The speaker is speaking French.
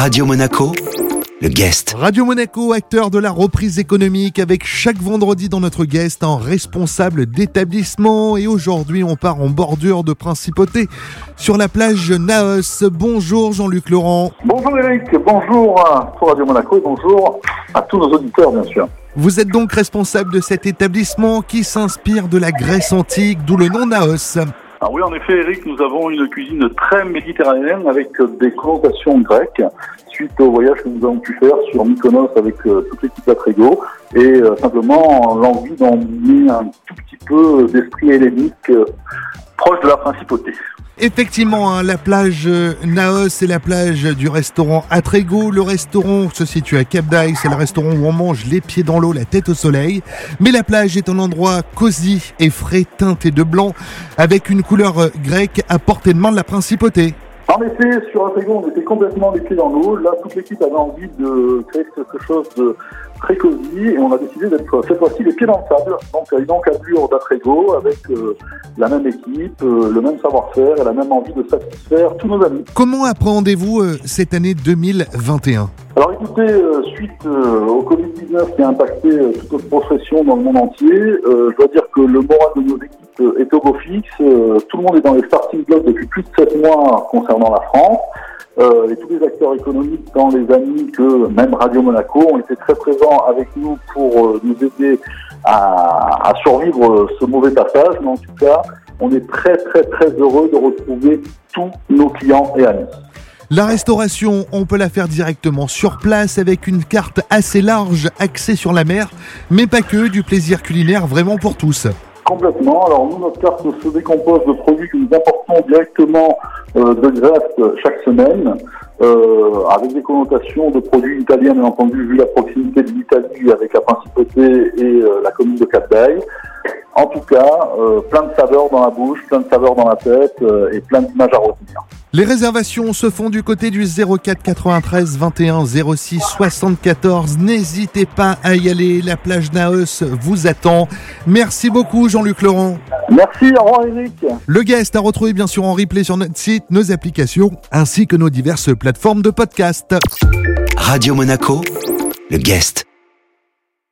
Radio Monaco, le guest. Radio Monaco, acteur de la reprise économique, avec chaque vendredi dans notre guest un responsable d'établissement. Et aujourd'hui, on part en bordure de principauté sur la plage Naos. Bonjour Jean-Luc Laurent. Bonjour Eric, bonjour à Radio Monaco et bonjour à tous nos auditeurs, bien sûr. Vous êtes donc responsable de cet établissement qui s'inspire de la Grèce antique, d'où le nom Naos. Oui, en effet, Eric, nous avons une cuisine très méditerranéenne avec des connotations grecques suite au voyage que nous avons pu faire sur Mykonos avec euh, toute l'équipe d'Atrego et euh, simplement l'envie d'emmener un tout petit peu d'esprit hellénique euh, proche de la principauté. Effectivement, hein, la plage euh, Naos, c'est la plage du restaurant Atrego. Le restaurant se situe à Cap c'est le restaurant où on mange les pieds dans l'eau, la tête au soleil. Mais la plage est un endroit cosy et frais, teinté de blanc, avec une couleur euh, grecque à portée de main de la principauté. En effet, sur Atrego, on était complètement les pieds dans l'eau. Là, toute l'équipe avait envie de créer quelque chose de très cosy et on a décidé d'être cette fois-ci les pieds dans le sable. Donc, une encablure d'Atrego avec euh, la même équipe, euh, le même savoir-faire et la même envie de satisfaire tous nos amis. Comment appréhendez-vous euh, cette année 2021 alors écoutez, suite au Covid-19 qui a impacté toute notre profession dans le monde entier, je dois dire que le moral de nos équipes est au fixe. tout le monde est dans les starting blocks depuis plus de 7 mois concernant la France. Euh, et tous les acteurs économiques, tant les amis que même Radio Monaco, ont été très présents avec nous pour euh, nous aider à, survivre ce mauvais passage. Mais en tout cas, on est très très très heureux de retrouver tous nos clients et amis. La restauration, on peut la faire directement sur place avec une carte assez large axée sur la mer, mais pas que, du plaisir culinaire vraiment pour tous. Complètement. Alors nous, notre carte se décompose de produits que nous importons directement euh, de Grèce chaque semaine, euh, avec des connotations de produits italiens, bien entendu, vu la proximité de l'Italie avec la principauté et euh, la commune de Cap En tout cas, plein de saveurs dans la bouche, plein de saveurs dans la tête et plein d'images à retenir. Les réservations se font du côté du 04 93 21 06 74. N'hésitez pas à y aller. La plage Naos vous attend. Merci beaucoup, Jean-Luc Laurent. Merci, au revoir, Eric. Le guest a retrouvé bien sûr en replay sur notre site, nos applications, ainsi que nos diverses plateformes de podcast. Radio Monaco, le guest.